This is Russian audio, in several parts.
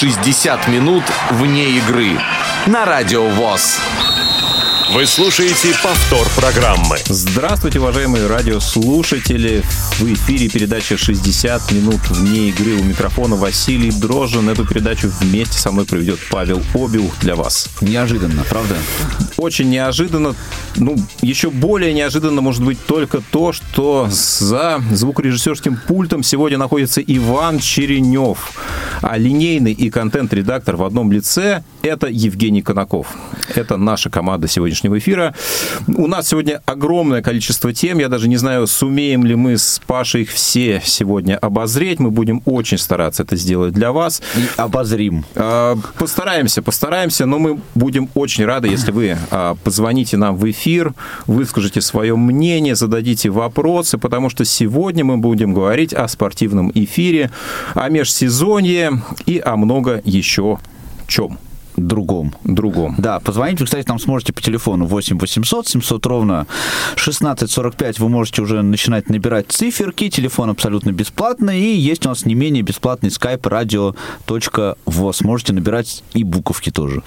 60 минут вне игры на Радио ВОЗ. Вы слушаете повтор программы. Здравствуйте, уважаемые радиослушатели. В эфире передача «60 минут вне игры». У микрофона Василий Дрожжин. Эту передачу вместе со мной проведет Павел Обиух для вас. Неожиданно, правда? Очень неожиданно. Ну, еще более неожиданно может быть только то, что за звукорежиссерским пультом сегодня находится Иван Черенев, а линейный и контент-редактор в одном лице – это Евгений Конаков. Это наша команда сегодня сегодняшнего эфира. У нас сегодня огромное количество тем. Я даже не знаю, сумеем ли мы с Пашей их все сегодня обозреть. Мы будем очень стараться это сделать для вас. И обозрим. А, постараемся, постараемся, но мы будем очень рады, если вы а, позвоните нам в эфир, выскажите свое мнение, зададите вопросы, потому что сегодня мы будем говорить о спортивном эфире, о межсезонье и о много еще чем другом. Другом. Да, позвонить вы, кстати, там сможете по телефону 8 800 700 ровно 1645. Вы можете уже начинать набирать циферки. Телефон абсолютно бесплатный. И есть у нас не менее бесплатный skype radio.voz. Можете набирать и буковки тоже.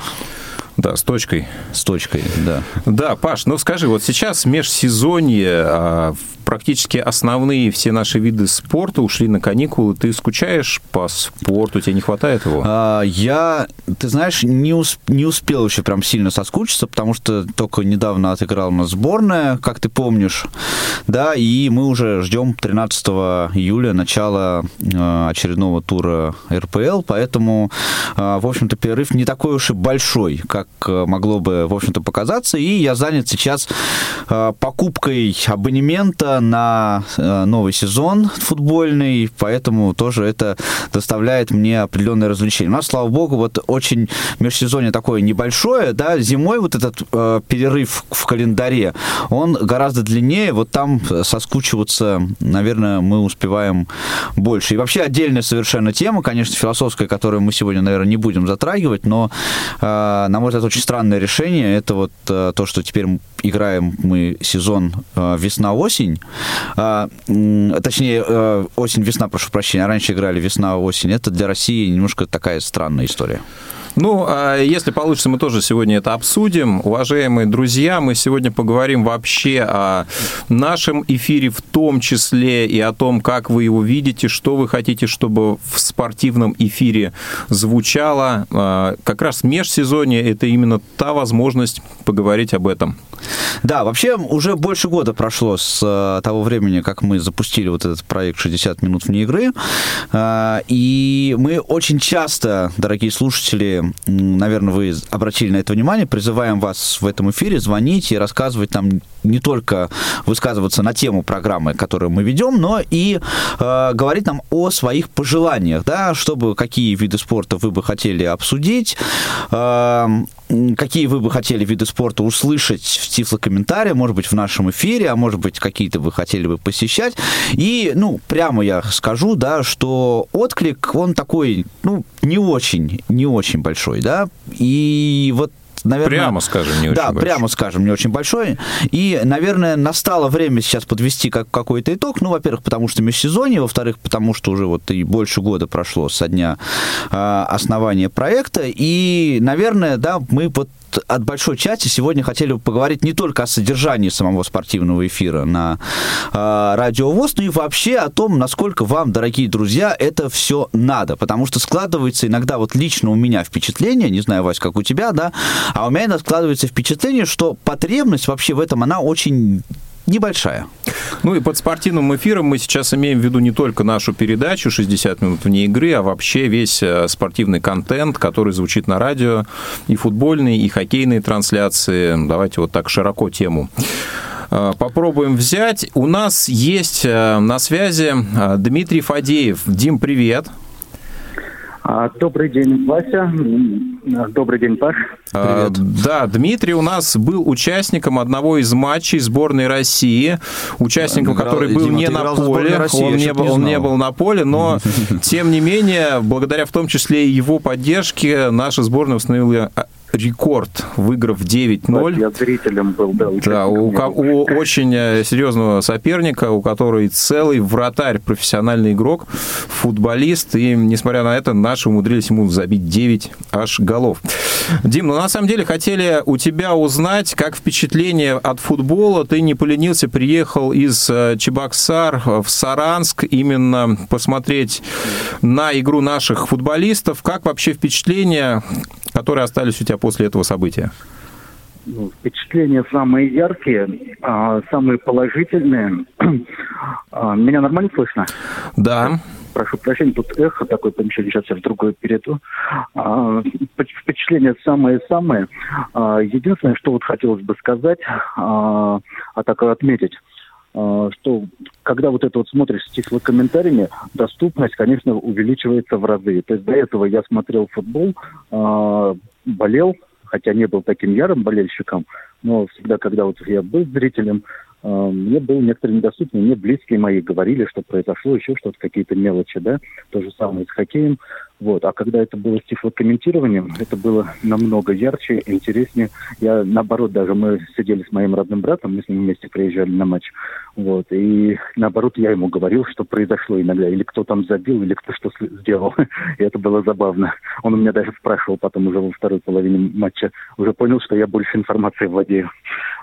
Да, с точкой. С точкой, да. Да, Паш, ну скажи, вот сейчас межсезонье, а, практически основные все наши виды спорта ушли на каникулы. Ты скучаешь по спорту? Тебе не хватает его? А, я, ты знаешь, не, усп- не успел еще прям сильно соскучиться, потому что только недавно отыграл у нас сборная, как ты помнишь, да, и мы уже ждем 13 июля начала э, очередного тура РПЛ, поэтому, э, в общем-то, перерыв не такой уж и большой, как э, могло бы, в общем-то, показаться, и я занят сейчас э, покупкой абонемента на э, новый сезон футбольный, поэтому тоже это доставляет мне определенное развлечение. У нас, слава богу, вот очень межсезонье такое небольшое, да, зимой вот этот э, перерыв в календаре, он гораздо длиннее, вот там соскучиваться, наверное, мы успеваем больше. И вообще отдельная совершенно тема, конечно, философская, которую мы сегодня, наверное, не будем затрагивать, но, э, на мой взгляд, очень странное решение, это вот э, то, что теперь играем мы сезон э, весна-осень, а, точнее, э, осень-весна, прошу прощения, раньше играли весна-осень, это для России немножко такая странная история. Ну, а если получится, мы тоже сегодня это обсудим. Уважаемые друзья, мы сегодня поговорим вообще о нашем эфире в том числе и о том, как вы его видите, что вы хотите, чтобы в спортивном эфире звучало. А, как раз межсезонье – это именно та возможность поговорить об этом. Да, вообще уже больше года прошло с э, того времени, как мы запустили вот этот проект «60 минут вне игры». А, и мы очень часто, дорогие слушатели, наверное, вы обратили на это внимание, призываем вас в этом эфире звонить и рассказывать нам не только высказываться на тему программы, которую мы ведем, но и э, говорить нам о своих пожеланиях, да, чтобы какие виды спорта вы бы хотели обсудить, э, какие вы бы хотели виды спорта услышать в тифлокомментарии, может быть, в нашем эфире, а может быть, какие-то вы хотели бы посещать. И, ну, прямо я скажу, да, что отклик, он такой, ну, не очень, не очень большой, да, и вот наверное... Прямо скажем, не очень Да, большой. прямо скажем, не очень большой. И, наверное, настало время сейчас подвести как, какой-то итог. Ну, во-первых, потому что межсезонье, во-вторых, потому что уже вот и больше года прошло со дня э, основания проекта. И, наверное, да, мы вот от большой части сегодня хотели бы поговорить не только о содержании самого спортивного эфира на э, Радио ВОЗ, но и вообще о том, насколько вам, дорогие друзья, это все надо. Потому что складывается иногда вот лично у меня впечатление, не знаю, Вась, как у тебя, да, а у меня иногда складывается впечатление, что потребность вообще в этом, она очень небольшая. Ну и под спортивным эфиром мы сейчас имеем в виду не только нашу передачу «60 минут вне игры», а вообще весь э, спортивный контент, который звучит на радио, и футбольные, и хоккейные трансляции. Давайте вот так широко тему э, попробуем взять. У нас есть э, на связи Дмитрий Фадеев. Дим, привет. А, добрый день, Вася. Добрый день, Паш. А, да, Дмитрий у нас был участником одного из матчей сборной России, участником, Играл- который был Дима, не на поле, России, он, не был, не он не был на поле, но тем не менее, благодаря в том числе и его поддержке, наша сборная установила рекорд, выиграв 9-0. Я зрителем был, да, Да, у, у очень э, серьезного соперника, у которого целый вратарь, профессиональный игрок, футболист, и, несмотря на это, наши умудрились ему забить 9 аж голов. Дим, ну на самом деле хотели у тебя узнать, как впечатление от футбола. Ты не поленился, приехал из э, Чебоксар в Саранск именно посмотреть на игру наших футболистов. Как вообще впечатления, которые остались у тебя после этого события? Ну, Впечатления самые яркие, а, самые положительные. А, Меня нормально слышно? Да. Прошу прощения, тут эхо такое помещение, сейчас я в другое перейду. А, впечат- Впечатления самые-самые. Единственное, что вот хотелось бы сказать, а так отметить, а, что когда вот это вот смотришь с тифлокомментариями, доступность, конечно, увеличивается в разы. То есть до этого я смотрел футбол, а, болел, хотя не был таким ярым болельщиком, но всегда, когда вот я был зрителем, а, мне было некоторые недоступны, мне близкие мои говорили, что произошло еще что-то, какие-то мелочи, да, то же самое с хоккеем, вот, а когда это было с тифлокомментированием, это было намного ярче, интереснее. Я, наоборот, даже мы сидели с моим родным братом, мы с ним вместе приезжали на матч, вот, и наоборот, я ему говорил, что произошло иногда, или кто там забил, или кто что сделал, и это было забавно. Он у меня даже спрашивал потом уже во второй половине матча, уже понял, что я больше информации владею.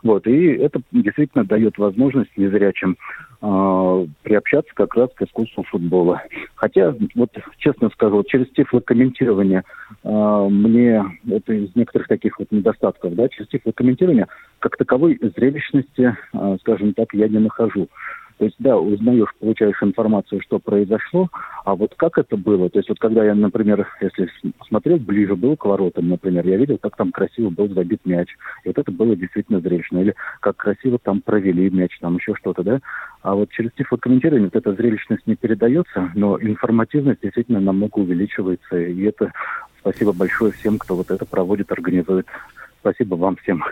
Вот, и это действительно дает возможность незрячим а, приобщаться как раз к искусству футбола. Хотя, вот честно скажу, через тифлокомментирование а, мне это из некоторых таких вот недостатков, да, через тифлокомментирование как таковой зрелищности, а, скажем так, я не нахожу. То есть, да, узнаешь, получаешь информацию, что произошло, а вот как это было, то есть вот когда я, например, если смотрел ближе, был к воротам, например, я видел, как там красиво был забит мяч, и вот это было действительно зрелищно, или как красиво там провели мяч, там еще что-то, да, а вот через тифлокомментирование вот эта зрелищность не передается, но информативность действительно намного увеличивается, и это спасибо большое всем, кто вот это проводит, организует. Спасибо вам всем.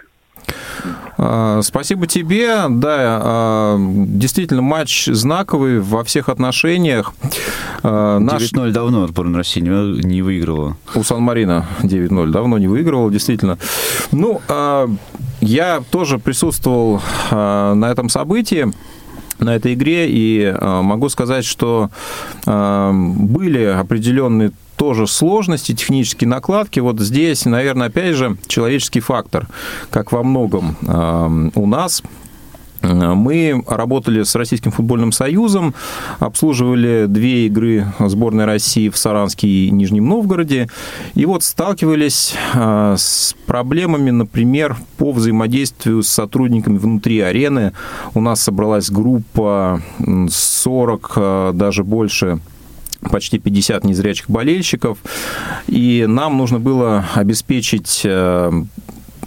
А, Спасибо тебе. Да, а, действительно, матч знаковый во всех отношениях. А, Наш 9-0 давно сборная России не, выигрывала. у Сан-Марина 9-0 давно не выигрывал, действительно. Ну, я тоже присутствовал на этом событии на этой игре, и могу сказать, что были определенные тоже сложности, технические накладки. Вот здесь, наверное, опять же, человеческий фактор, как во многом а, у нас. Мы работали с Российским футбольным союзом, обслуживали две игры сборной России в Саранске и Нижнем Новгороде, и вот сталкивались а, с проблемами, например, по взаимодействию с сотрудниками внутри арены. У нас собралась группа м, 40, а, даже больше почти 50 незрячих болельщиков, и нам нужно было обеспечить э,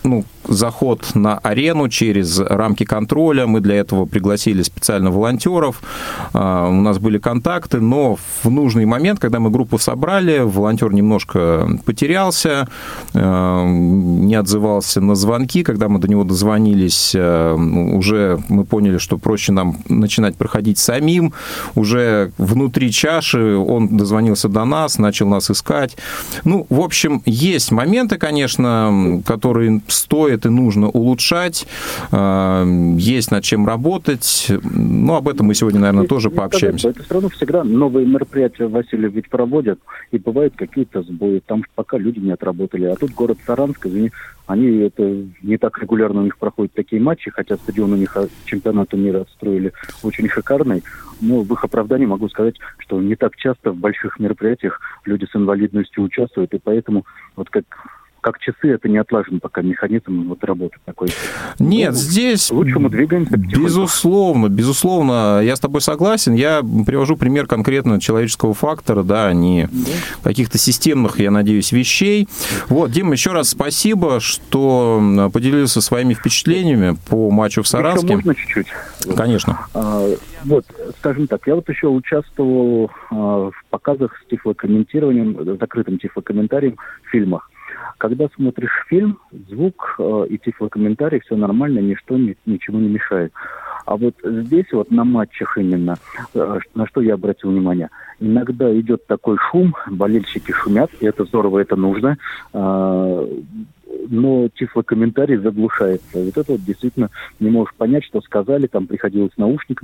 ну, заход на арену через рамки контроля. Мы для этого пригласили специально волонтеров. А, У нас были контакты, но в нужный момент, когда мы группу собрали, волонтер немножко потерялся, э, не отзывался на звонки. Когда мы до него дозвонились, э, уже мы поняли, что проще нам начинать проходить самим. Уже внутри чаши он дозвонился до нас, начал нас искать. Ну, в общем, есть моменты, конечно, которые стоит и нужно улучшать, э, есть над чем работать, но об этом мы сегодня, наверное, тоже Не сказать, пообщаемся. Это все равно всегда новые мероприятия Василий ведь проводят, и бывают какие-то сбои, там пока люди не отработали. А тут город Саранск, извини, они это не так регулярно у них проходят такие матчи, хотя стадион у них а, чемпионата мира строили очень шикарный. Но в их оправдании могу сказать, что не так часто в больших мероприятиях люди с инвалидностью участвуют, и поэтому вот как как часы, это не отлажен пока механизм вот работы такой. Нет, Ну, здесь... к лучшему двигаемся. Безусловно, безусловно, я с тобой согласен. Я привожу пример конкретно человеческого фактора, да, а не каких-то системных, я надеюсь, вещей. Вот, Дима, еще раз спасибо, что поделился своими впечатлениями по матчу в Еще Саранске. можно чуть-чуть? Конечно. А, Вот, скажем так, я вот еще участвовал а, в показах с тифлокомментированием, э, закрытым тифлокомментарием в фильмах. Когда смотришь фильм, звук э, и тифлокомментарий, все нормально, ничто ни, ничего не мешает. А вот здесь вот на матчах именно, э, на что я обратил внимание, иногда идет такой шум, болельщики шумят, и это здорово, это нужно. А, но тифлокомментарий заглушается. Вот это вот действительно не можешь понять, что сказали, там приходилось наушник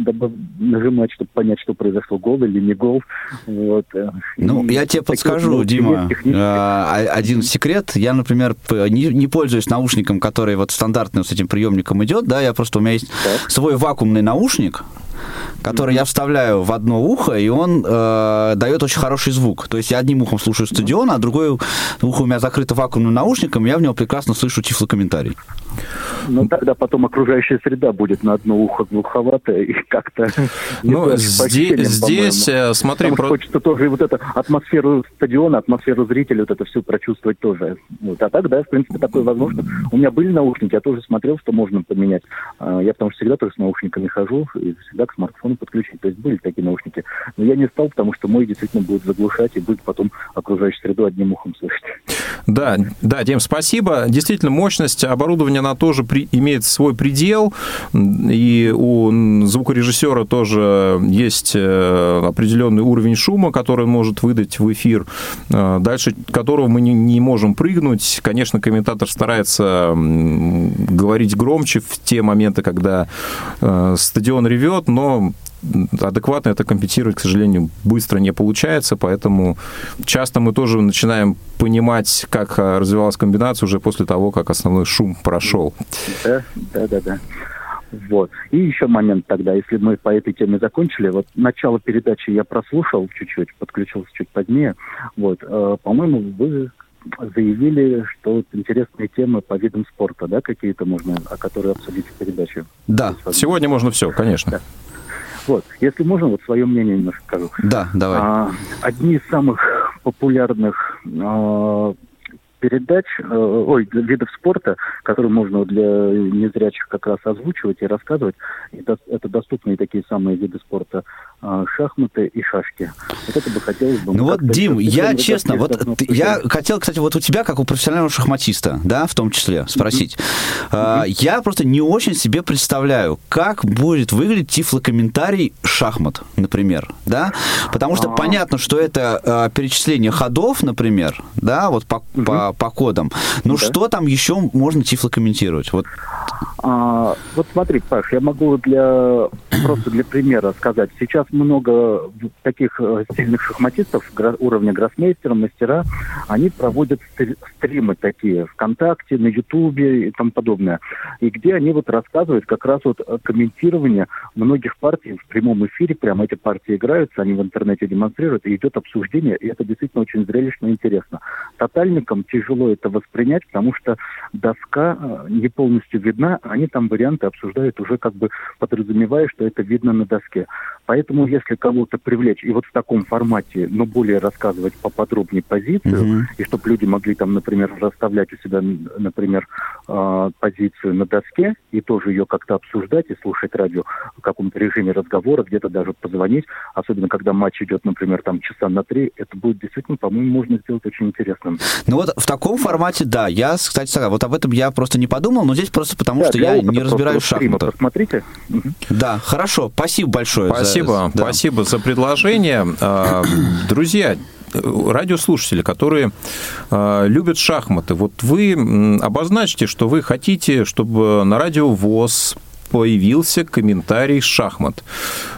нажимать, чтобы понять, что произошло, гол или не гол. Вот. Ну, И я тебе подскажу, вот, Дима, а, один секрет. Я, например, не, не пользуюсь наушником, который вот стандартным с этим приемником идет, да, я просто, у меня есть так. свой вакуумный наушник, который я вставляю в одно ухо, и он э, дает очень хороший звук. То есть я одним ухом слушаю стадион, а другое ухо у меня закрыто вакуумным наушником, и я в него прекрасно слышу тифлокомментарий. Ну, тогда потом окружающая среда будет на одно ухо глуховатая и как-то... Ну, здесь, здесь э, смотри... Про... Хочется тоже вот эту атмосферу стадиона, атмосферу зрителя, вот это все прочувствовать тоже. Вот. А так, да, в принципе, такое возможно. У меня были наушники, я тоже смотрел, что можно поменять. А, я потому что всегда тоже с наушниками хожу, и всегда к смартфону подключить. То есть были такие наушники. Но я не стал, потому что мой действительно будет заглушать и будет потом окружающую среду одним ухом слышать. Да, да, Дим, спасибо. Действительно, мощность оборудования, она тоже при, имеет свой предел, и у звукорежиссера тоже есть э, определенный уровень шума, который он может выдать в эфир, э, дальше которого мы не, не можем прыгнуть. Конечно, комментатор старается говорить громче в те моменты, когда э, стадион ревет, но адекватно это компенсировать, к сожалению, быстро не получается, поэтому часто мы тоже начинаем понимать, как а, развивалась комбинация уже после того, как основной шум прошел. Да, да, да, да. Вот. И еще момент тогда, если мы по этой теме закончили, вот начало передачи я прослушал чуть-чуть, подключился чуть позднее. Вот, э, по-моему, вы заявили, что интересные темы по видам спорта, да, какие-то можно, о которых обсудить в передаче. Да, сегодня можно все, конечно. Да. Вот, если можно, вот свое мнение немножко скажу. Да, давай. А, одни из самых популярных а, передач, э, ой, видов спорта, которые можно для незрячих как раз озвучивать и рассказывать. Это, это доступные такие самые виды спорта шахматы и шашки. Вот это бы хотелось бы... Ну вот, Дим, я честно, вот ты, я хотел, кстати, вот у тебя, как у профессионального шахматиста, да, в том числе, спросить. Mm-hmm. Uh, я просто не очень себе представляю, как будет выглядеть тифлокомментарий шахмат, например, да, потому что А-а-а. понятно, что это uh, перечисление ходов, например, да, вот по, mm-hmm. по по кодам. Ну, да. что там еще можно тифлокомментировать? Вот. А, вот смотри, Паш, я могу для просто для примера сказать. Сейчас много таких э, сильных шахматистов уровня гроссмейстера, мастера, они проводят стримы такие ВКонтакте, на Ютубе и тому подобное. И где они вот рассказывают как раз вот комментирование многих партий в прямом эфире, прямо эти партии играются, они в интернете демонстрируют, и идет обсуждение, и это действительно очень зрелищно и интересно. Тотальникам тяжело это воспринять, потому что доска э, не полностью видна, они там варианты обсуждают уже как бы подразумевая, что это видно на доске. Поэтому если кого-то привлечь и вот в таком формате, но более рассказывать поподробнее позицию, mm-hmm. и чтобы люди могли там, например, расставлять у себя, например, э, позицию на доске и тоже ее как-то обсуждать и слушать радио в каком-то режиме разговора, где-то даже позвонить, особенно когда матч идет, например, там часа на три, это будет действительно, по-моему, можно сделать очень интересным. Ну вот в таком формате, да, я, кстати, сказал, вот об этом я просто не подумал, но здесь просто потому, да, что я не разбираюсь в шахматах. Посмотрите. Да, хорошо, спасибо большое. Спасибо, за, да. спасибо за предложение. А, друзья, радиослушатели, которые э, любят шахматы, вот вы обозначьте, что вы хотите, чтобы на радио ВОЗ появился комментарий «Шахмат».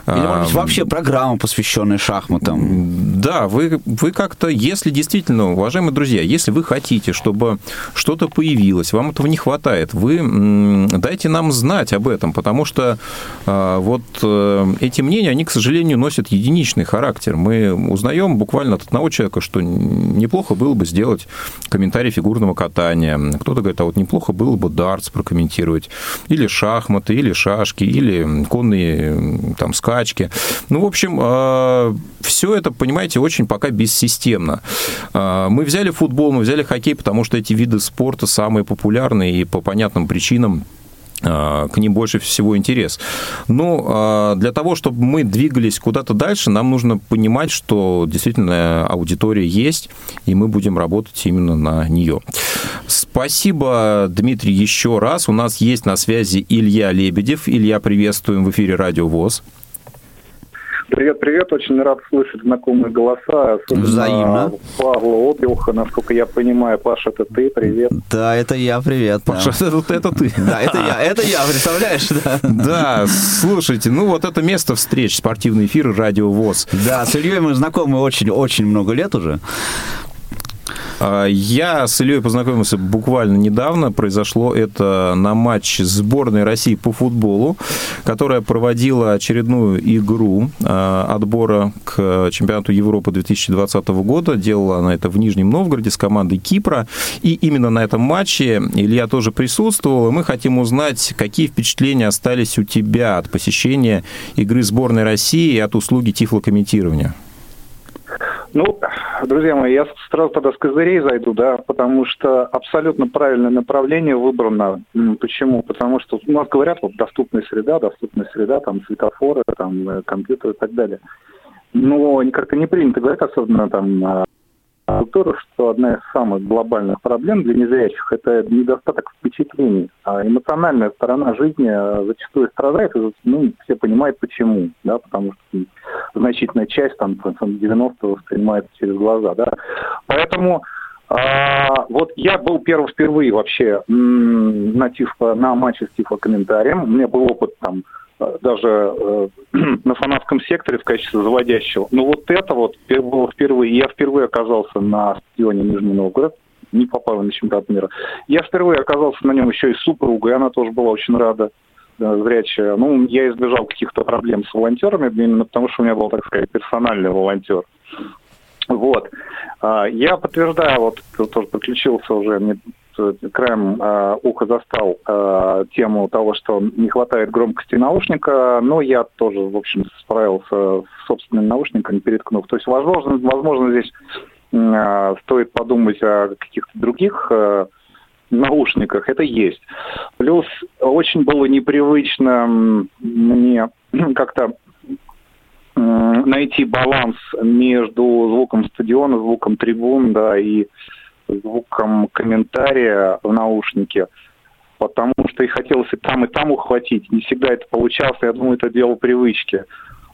Или, может быть, вообще программа, посвященная шахматам. Да, вы, вы как-то, если действительно, уважаемые друзья, если вы хотите, чтобы что-то появилось, вам этого не хватает, вы дайте нам знать об этом, потому что а, вот э, эти мнения, они, к сожалению, носят единичный характер. Мы узнаем буквально от одного человека, что неплохо было бы сделать комментарий фигурного катания. Кто-то говорит, а вот неплохо было бы дартс прокомментировать, или шахматы, или шашки, или конные там скачки. Ну, в общем, а, все это, понимаете, очень пока бессистемно. А, мы взяли футбол, мы взяли хоккей, потому что эти виды спорта самые популярные и по понятным причинам к ним больше всего интерес. Но для того, чтобы мы двигались куда-то дальше, нам нужно понимать, что действительно аудитория есть, и мы будем работать именно на нее. Спасибо, Дмитрий, еще раз. У нас есть на связи Илья Лебедев. Илья, приветствуем в эфире Радио ВОЗ. Привет, привет. Очень рад слышать знакомые голоса. Особенно Взаимно. Павла Обилха, насколько я понимаю. Паша, это ты, привет. Да, это я, привет. Паша, да. это, это ты. Да, это я, это я, представляешь? Да. да, слушайте, ну вот это место встреч, спортивный эфир Радио ВОЗ. Да, с Ильей мы знакомы очень-очень много лет уже. А, я с Ильей познакомился буквально недавно. Произошло это на матч сборной России по футболу, которая проводила очередную игру а, отбора к чемпионату Европы 2020 года. Делала она это в Нижнем Новгороде с командой Кипра. И именно на этом матче Илья тоже присутствовал. И мы хотим узнать, какие впечатления остались у тебя от посещения игры сборной России и от услуги тифлокомментирования. Ну, друзья мои, я сразу тогда с козырей зайду, да, потому что абсолютно правильное направление выбрано. Почему? Потому что у нас говорят, вот, доступная среда, доступная среда, там, светофоры, там, э, компьютеры и так далее. Но как-то не принято говорить, особенно там культуру, что одна из самых глобальных проблем для незрячих – это недостаток впечатлений. А эмоциональная сторона жизни э, зачастую страдает, и ну, все понимают почему, да, потому что значительная часть, там, 90-го воспринимается через глаза, да. Поэтому а, вот я был первый впервые вообще на, тифо, на матче с тифлокомментарием. У меня был опыт там даже э, на фанатском секторе в качестве заводящего. Но вот это вот было впервые. Я впервые оказался на стадионе Нижний Новгород, не попал на чемпионат мира. Я впервые оказался на нем еще и с супругой, она тоже была очень рада зрячая. Ну, я избежал каких-то проблем с волонтерами, именно потому что у меня был, так сказать, персональный волонтер. Вот. А, я подтверждаю, вот тоже подключился уже, мне краем э, уха застал э, тему того, что не хватает громкости наушника, но я тоже, в общем, справился с собственным наушником, переткнув. То есть, возможно, возможно здесь э, стоит подумать о каких-то других э, наушниках. Это есть. Плюс очень было непривычно мне как-то найти баланс между звуком стадиона, звуком трибун, да, и звуком комментария в наушнике, потому что и хотелось и там, и там ухватить. Не всегда это получалось, я думаю, это дело привычки.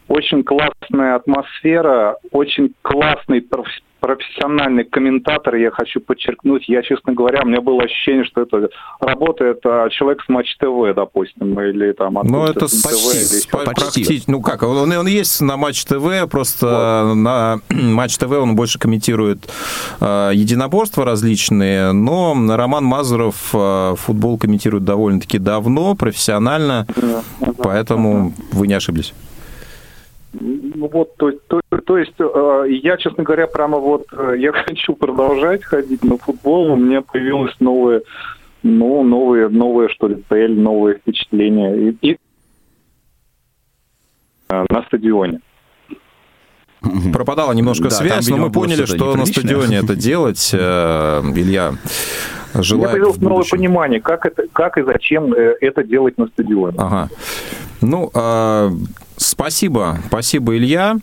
Очень классная атмосфера, очень классный профессиональный комментатор, я хочу подчеркнуть. Я, честно говоря, у меня было ощущение, что это работает а, человек с Матч ТВ, допустим, или там Ну, это с, ТВ, или почти. почти. Ну, как, он, он есть на Матч ТВ, просто вот. на Матч ТВ он больше комментирует э, единоборства различные, но Роман Мазуров э, футбол комментирует довольно-таки давно, профессионально, да, поэтому да. вы не ошиблись. Ну вот, то, то, то есть э, я, честно говоря, прямо вот э, я хочу продолжать ходить на футбол. У меня появилось новые, ну, новые, новые что ли, цель, новые впечатления. И, и э, на стадионе. Пропадала немножко да, связь, но мы поняли, что на стадионе это делать, э, Илья желает. У меня появилось новое понимание, как, это, как и зачем э, это делать на стадионе. Ага. Ну, а, Спасибо, спасибо, Илья.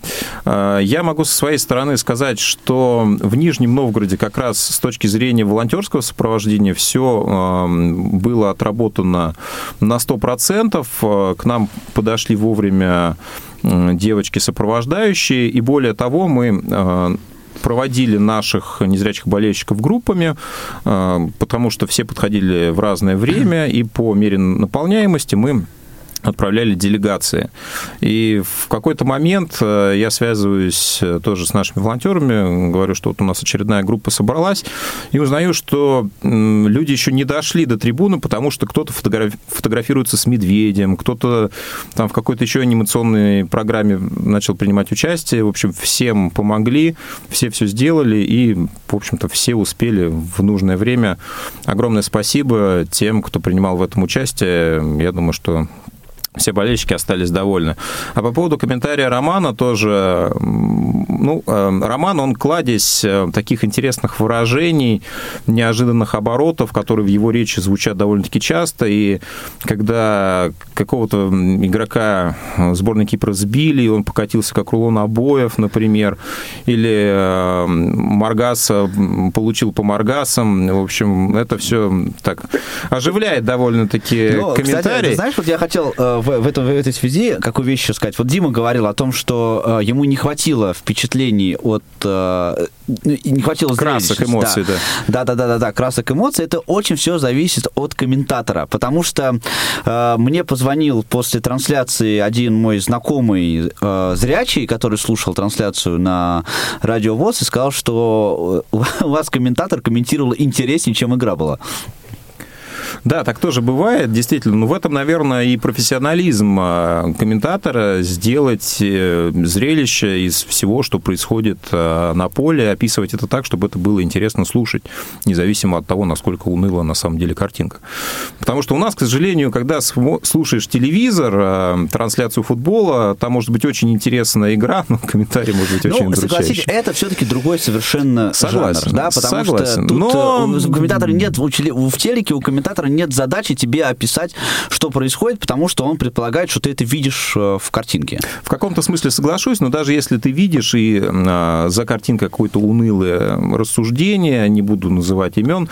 А, я могу со своей стороны сказать, что в Нижнем Новгороде как раз с точки зрения волонтерского сопровождения все а, было отработано на 100%. А, к нам подошли вовремя девочки сопровождающие, и более того, мы проводили наших незрячих болельщиков группами, потому что все подходили в разное время, и по мере наполняемости мы отправляли делегации. И в какой-то момент э, я связываюсь э, тоже с нашими волонтерами, говорю, что вот у нас очередная группа собралась, и узнаю, что люди еще не дошли до трибуны, потому что кто-то фотографируется с медведем, кто-то там в какой-то еще анимационной программе начал принимать участие. В общем, всем помогли, все все сделали, и, в общем-то, все успели в нужное время. Огромное спасибо тем, кто принимал в этом участие. Я думаю, что все болельщики остались довольны. А по поводу комментария Романа тоже, ну, э, Роман, он кладезь э, таких интересных выражений, неожиданных оборотов, которые в его речи звучат довольно-таки часто, и когда какого-то игрока сборной Кипра сбили, и он покатился как рулон обоев, например, или э, Маргаса получил по Маргасам, в общем, это все так оживляет довольно-таки Но, комментарий. Кстати, знаешь, вот я хотел в, в, этом, в этой связи какую вещь еще сказать. Вот Дима говорил о том, что э, ему не хватило впечатлений от... Э, не хватило красок, эмоций, да. да. Да, да, да, да, красок, эмоций. Это очень все зависит от комментатора, потому что э, мне позвонил после трансляции один мой знакомый э, зрячий, который слушал трансляцию на радио ВОЗ и сказал, что у вас комментатор комментировал интереснее, чем игра была. Да, так тоже бывает, действительно. Но в этом, наверное, и профессионализм а, комментатора сделать э, зрелище из всего, что происходит а, на поле, описывать это так, чтобы это было интересно слушать, независимо от того, насколько уныла на самом деле картинка. Потому что у нас, к сожалению, когда слушаешь телевизор, а, трансляцию футбола, там может быть очень интересная игра, но комментарий может быть очень ну, согласитесь, это все-таки другой совершенно согласен, жанр, да, потому согласен, что тут но... Э, у комментатора нет, в телеке у комментатора нет задачи тебе описать, что происходит, потому что он предполагает, что ты это видишь э, в картинке. В каком-то смысле соглашусь, но даже если ты видишь и а, за картинкой какое-то унылое рассуждение, не буду называть имен,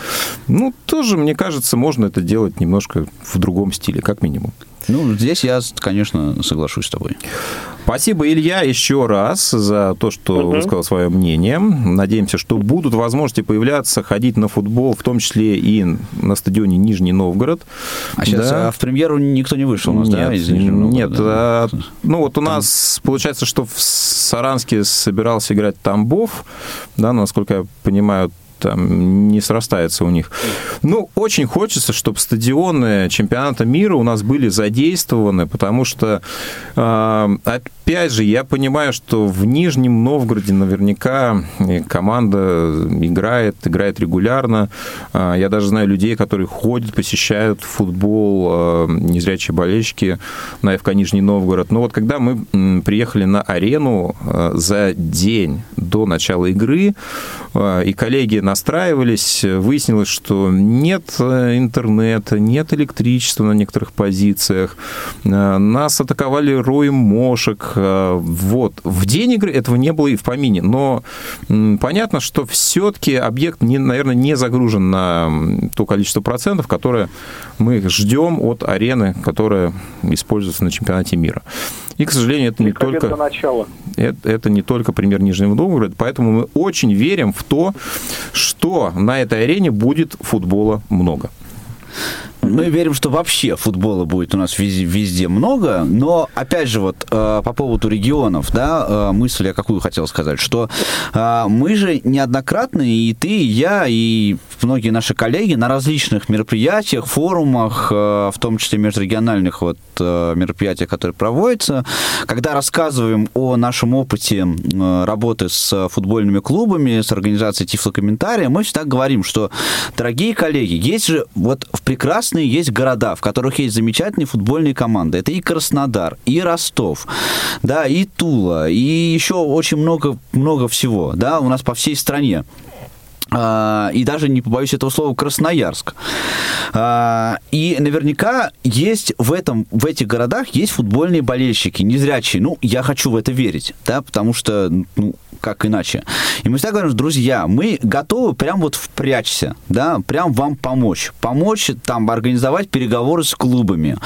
ну, тоже, мне кажется, можно это делать немножко в другом стиле, как минимум. Ну, здесь я, конечно, соглашусь с тобой. Спасибо, Илья, еще раз за то, что угу. высказал свое мнение. Надеемся, что будут возможности появляться, ходить на футбол, в том числе и на стадионе Нижний Новгород. А сейчас да. а в премьеру никто не вышел у нас, нет, да, из Нижнего Нет, да? а, ну вот у Там... нас получается, что в Саранске собирался играть Тамбов, да, насколько я понимаю, там не срастается у них. Ну, очень хочется, чтобы стадионы чемпионата мира у нас были задействованы, потому что, а, опять же, я понимаю, что в Нижнем Новгороде наверняка команда играет, играет регулярно. А, я даже знаю людей, которые ходят, посещают футбол, а, незрячие болельщики на ФК Нижний Новгород. Но вот когда мы приехали на арену за день до начала игры, и коллеги настраивались, выяснилось, что нет э, интернета, нет электричества на некоторых позициях, э, нас атаковали роем мошек. Э, вот. В день игры этого не было и в помине, но понятно, что все-таки объект, не, наверное, не загружен на то количество процентов, которое мы ждем от арены, которая используется на чемпионате мира. И, к сожалению, это не только... Это, это не только пример Нижнего Новгорода, поэтому мы очень верим в то, что на этой арене будет футбола много. Мы верим, что вообще футбола будет у нас везде, везде много, но, опять же, вот э, по поводу регионов, да, э, мысль я какую хотел сказать, что э, мы же неоднократно, и ты, и я, и многие наши коллеги на различных мероприятиях, форумах, э, в том числе межрегиональных вот э, мероприятиях, которые проводятся, когда рассказываем о нашем опыте э, работы с футбольными клубами, с организацией Тифлокомментария, мы всегда говорим, что, дорогие коллеги, есть же вот в прекрасные есть города, в которых есть замечательные футбольные команды. Это и Краснодар, и Ростов, да, и Тула, и еще очень много, много всего, да, у нас по всей стране и даже не побоюсь этого слова, Красноярск. А, и наверняка есть в, этом, в этих городах есть футбольные болельщики, незрячие. Ну, я хочу в это верить, да, потому что, ну, как иначе. И мы всегда говорим, друзья, мы готовы прям вот впрячься, да, прям вам помочь. Помочь там организовать переговоры с клубами,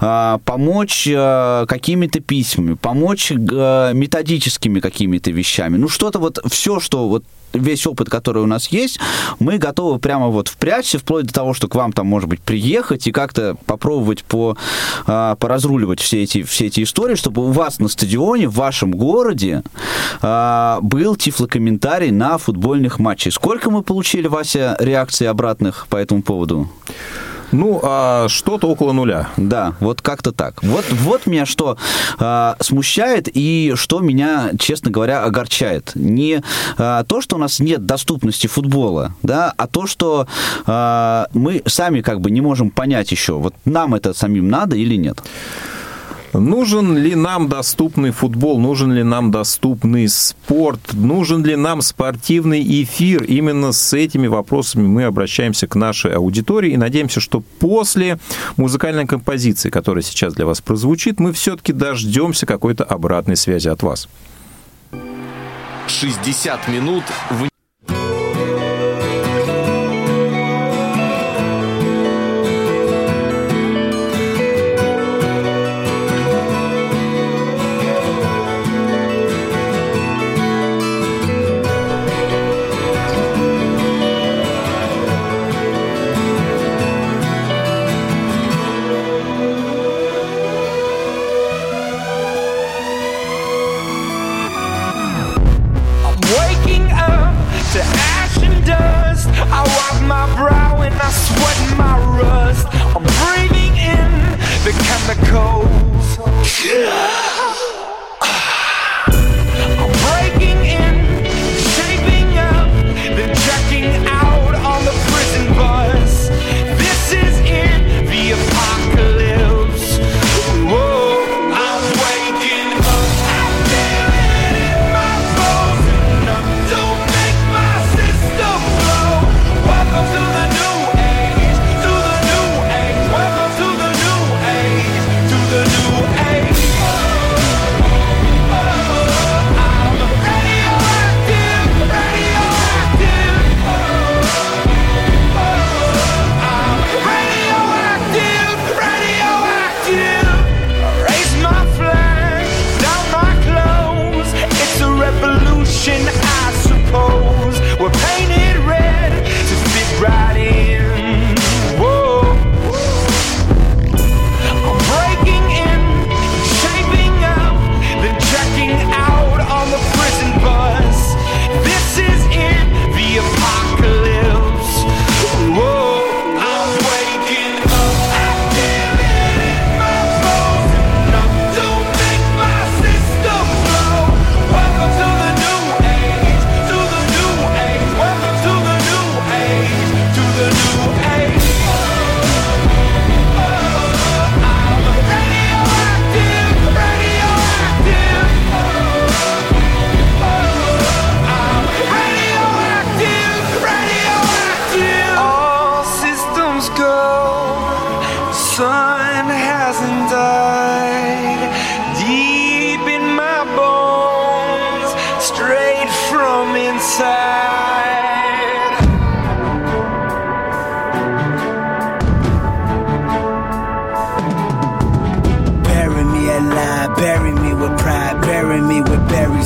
а, помочь а, какими-то письмами, помочь а, методическими какими-то вещами. Ну, что-то вот, все, что вот весь опыт, который у нас есть, мы готовы прямо вот впрячься, вплоть до того, что к вам там, может быть, приехать и как-то попробовать по, поразруливать все эти, все эти истории, чтобы у вас на стадионе, в вашем городе был тифлокомментарий на футбольных матчах. Сколько мы получили, Вася, реакций обратных по этому поводу? Ну, а что-то около нуля. Да, вот как-то так. Вот, вот меня что а, смущает и что меня, честно говоря, огорчает. Не а, то, что у нас нет доступности футбола, да, а то, что а, мы сами как бы не можем понять еще, вот нам это самим надо или нет. Нужен ли нам доступный футбол, нужен ли нам доступный спорт, нужен ли нам спортивный эфир? Именно с этими вопросами мы обращаемся к нашей аудитории и надеемся, что после музыкальной композиции, которая сейчас для вас прозвучит, мы все-таки дождемся какой-то обратной связи от вас. 60 минут в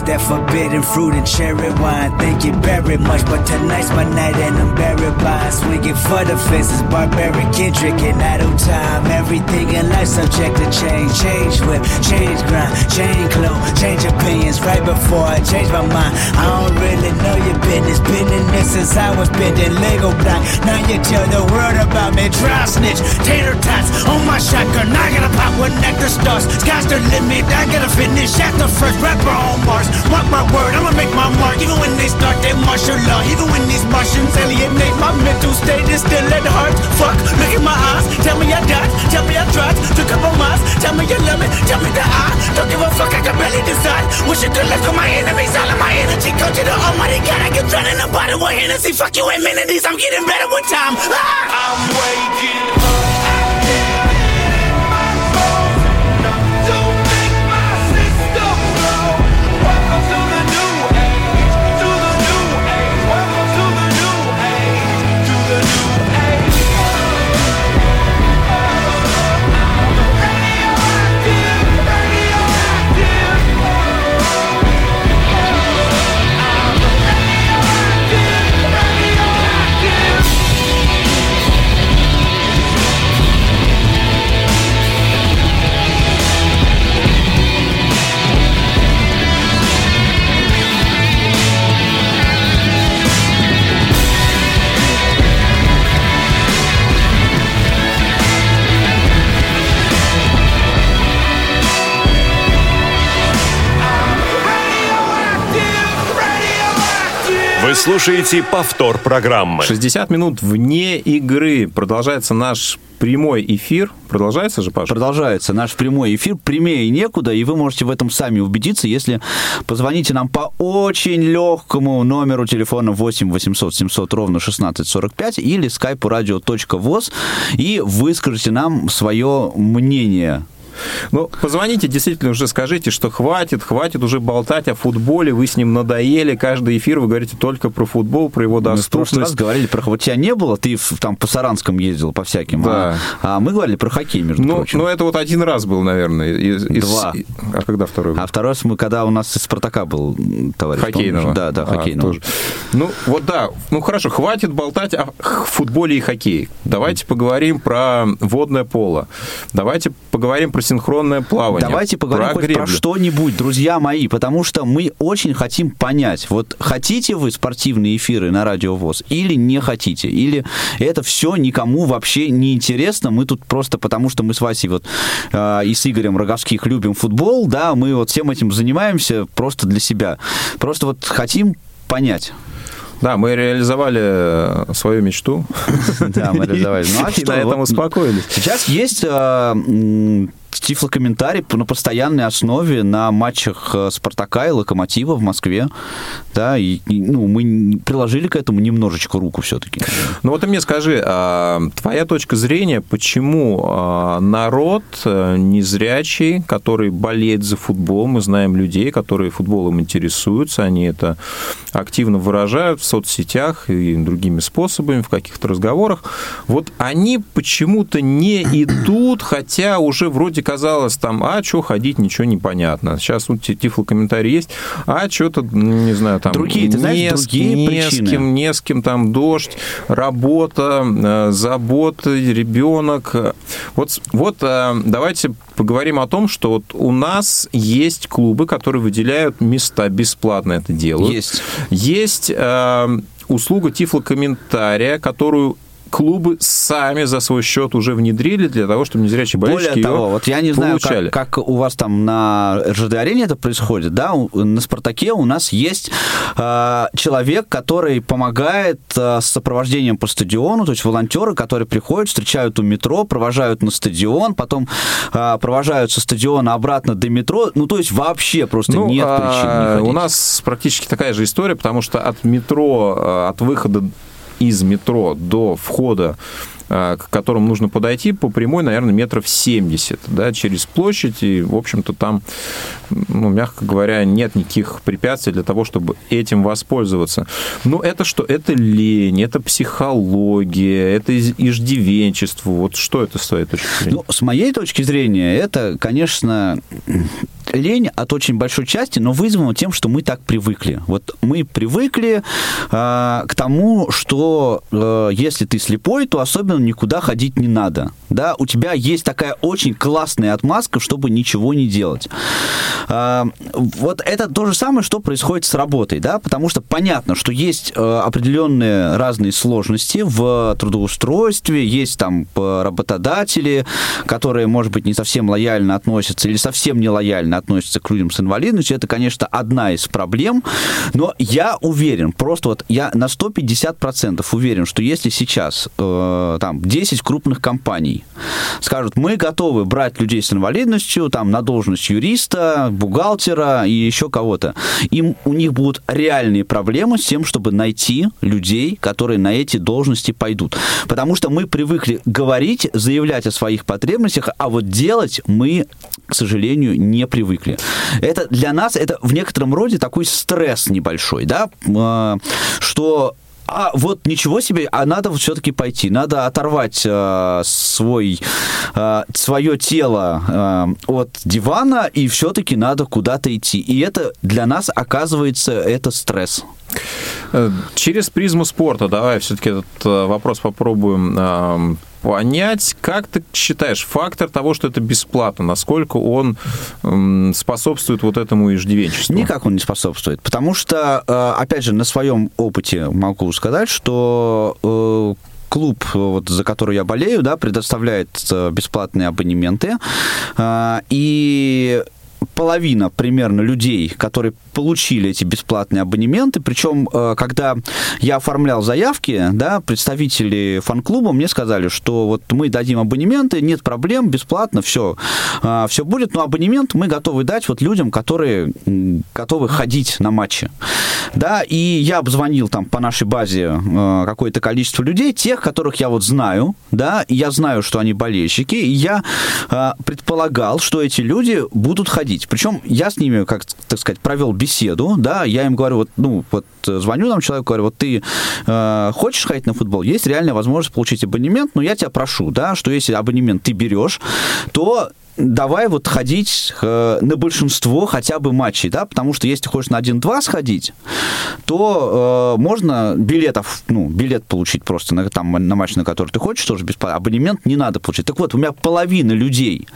that forbidden fruit and cherry wine. Thank you very much, but tonight's my night and I'm buried by swinging for the fences. Barbaric Kendrick and of time. Everything in life subject to change. Change whip, change grind, change clue, change opinions. Right before I change my mind, I don't really know your business. Been in this since I was bending Lego block. Now you tell the world about me. Try snitch, tater tots on my shotgun. I gotta pop one nectar stars. Skies to limit. I gotta finish at the first rapper on Mars. Mark my word, I'ma make my mark. Even when they start their martial law, even when these Martians alienate my mental state is still at heart. Fuck, look in my eyes, tell me I died, tell me I tried, took up a mine, tell me you love me, tell me that I don't give a fuck. I can barely decide. Wish you good luck on my enemies, all of my energy go to the Almighty God. I get drowning in a bottle with Hennessy. Fuck you amenities, I'm getting better with time. Ah! I'm waking up. слушаете повтор программы. 60 минут вне игры. Продолжается наш прямой эфир. Продолжается же, Паша? Продолжается наш прямой эфир. Прямее некуда, и вы можете в этом сами убедиться, если позвоните нам по очень легкому номеру телефона 8 800 700 ровно 1645 или skype radio.voz и выскажите нам свое мнение ну, позвоните, действительно уже скажите, что хватит, хватит уже болтать о футболе, вы с ним надоели, каждый эфир вы говорите только про футбол, про его доступность. Мы в прошлый раз говорили про вот тебя не было, ты там по Саранском ездил, по всяким, да. а, а мы говорили про хоккей, между ну, прочим. Ну, это вот один раз был, наверное. Из, Два. А когда второй был? А второй раз мы, когда у нас из Спартака был товарищ. Хоккейного? Помнишь? Да, да, а, хоккейного. Тоже. Ну, вот да, ну хорошо, хватит болтать о футболе и хоккее. Давайте поговорим про водное поло. Давайте поговорим про синхронное плавание. Давайте поговорим про, хоть про что-нибудь, друзья мои, потому что мы очень хотим понять, вот хотите вы спортивные эфиры на Радио ВОЗ или не хотите, или это все никому вообще не интересно, мы тут просто потому, что мы с Васей вот э, и с Игорем Роговских любим футбол, да, мы вот всем этим занимаемся просто для себя. Просто вот хотим понять. Да, мы реализовали э, свою мечту. Да, мы реализовали. Ну, а что? на этом успокоились. Сейчас есть э, тифлокомментарий на постоянной основе на матчах э, Спартака и Локомотива в Москве. Да, и, ну, мы приложили к этому немножечко руку все-таки. Ну вот ты мне скажи, а, твоя точка зрения, почему а, народ э, незрячий, который болеет за футбол, мы знаем людей, которые футболом интересуются, они это активно выражают в соцсетях и другими способами, в каких-то разговорах, вот они почему-то не идут, хотя уже вроде казалось там, а что ходить, ничего не понятно. Сейчас вот тифлокомментарий есть, а что-то, не знаю, там... Другие, ты знаешь, не, другие не причины. с кем, не с кем, там дождь, работа, э, забота, ребенок. Вот, вот э, давайте поговорим о том, что вот у нас есть клубы, которые выделяют места, бесплатно это делают. Есть. Есть э, услуга тифлокомментария, которую клубы сами за свой счет уже внедрили для того, чтобы незрячие болельщики Более того, вот я не знаю, как, как у вас там на РЖД-арене это происходит, да, на «Спартаке» у нас есть э, человек, который помогает э, с сопровождением по стадиону, то есть волонтеры, которые приходят, встречают у метро, провожают на стадион, потом э, провожают со стадиона обратно до метро, ну, то есть вообще просто ну, нет причин не У нас практически такая же история, потому что от метро, от выхода из метро до входа к которым нужно подойти по прямой, наверное, метров 70, да, через площадь, и, в общем-то, там, ну, мягко говоря, нет никаких препятствий для того, чтобы этим воспользоваться. Но это что? Это лень, это психология, это иждивенчество. Вот что это с твоей точки зрения? Ну, с моей точки зрения, это, конечно, лень от очень большой части, но вызвано тем, что мы так привыкли. Вот мы привыкли э, к тому, что э, если ты слепой, то особенно никуда ходить не надо. Да, у тебя есть такая очень классная отмазка, чтобы ничего не делать. Э, вот это то же самое, что происходит с работой, да, потому что понятно, что есть э, определенные разные сложности в трудоустройстве, есть там работодатели, которые, может быть, не совсем лояльно относятся или совсем не лояльно относятся к людям с инвалидностью, это, конечно, одна из проблем, но я уверен, просто вот я на 150% уверен, что если сейчас э, там 10 крупных компаний скажут, мы готовы брать людей с инвалидностью там на должность юриста, бухгалтера и еще кого-то, им у них будут реальные проблемы с тем, чтобы найти людей, которые на эти должности пойдут. Потому что мы привыкли говорить, заявлять о своих потребностях, а вот делать мы, к сожалению, не привыкли. Это для нас, это в некотором роде такой стресс небольшой, да, а, что а вот ничего себе, а надо все-таки пойти, надо оторвать э, свой, э, свое тело э, от дивана, и все-таки надо куда-то идти. И это для нас оказывается это стресс. Э, через призму спорта давай все-таки этот э, вопрос попробуем понять, как ты считаешь, фактор того, что это бесплатно, насколько он способствует вот этому иждивенчеству? Никак он не способствует, потому что, э, опять же, на своем опыте могу сказать, что клуб, вот, за который я болею, да, предоставляет бесплатные абонементы. И половина примерно людей, которые получили эти бесплатные абонементы, причем, э, когда я оформлял заявки, да, представители фан-клуба мне сказали, что вот мы дадим абонементы, нет проблем, бесплатно, все, э, все будет, но абонемент мы готовы дать вот людям, которые готовы ходить на матчи. Да, и я обзвонил там по нашей базе э, какое-то количество людей, тех, которых я вот знаю, да, и я знаю, что они болельщики, и я предполагал, что эти люди будут ходить. Причем я с ними, как так сказать, провел беседу, да, я им говорю, вот, ну, вот звоню там человеку, говорю, вот ты э, хочешь ходить на футбол, есть реальная возможность получить абонемент, но я тебя прошу, да, что если абонемент ты берешь, то давай вот ходить э, на большинство хотя бы матчей, да, потому что если хочешь на 1-2 сходить, то э, можно билетов, ну, билет получить просто на, там, на матч, на который ты хочешь, тоже бесплатно. Абонемент не надо получить. Так вот, у меня половина людей,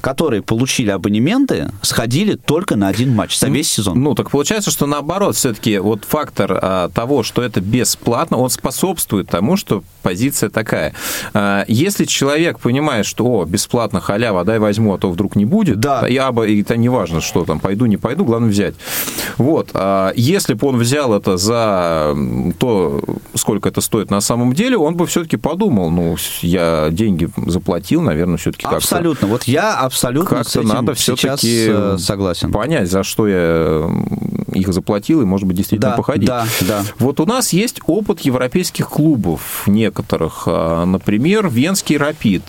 которые получили абонементы, сходили только на один матч за весь сезон. Ну, так получается, что наоборот, все-таки вот фактор а, того, что это бесплатно, он способствует тому, что позиция такая. А, если человек понимает, что, о, бесплатно, халява, дай возьму возьму, а то вдруг не будет. Да. Я бы, и это не важно, что там, пойду, не пойду, главное взять. Вот. А если бы он взял это за то, сколько это стоит на самом деле, он бы все-таки подумал, ну, я деньги заплатил, наверное, все-таки как-то... Абсолютно. Вот я абсолютно как-то надо все-таки э, согласен. понять, за что я их заплатил, и, может быть, действительно да, походить. Да, да. Вот у нас есть опыт европейских клубов некоторых. А, например, Венский «Рапид»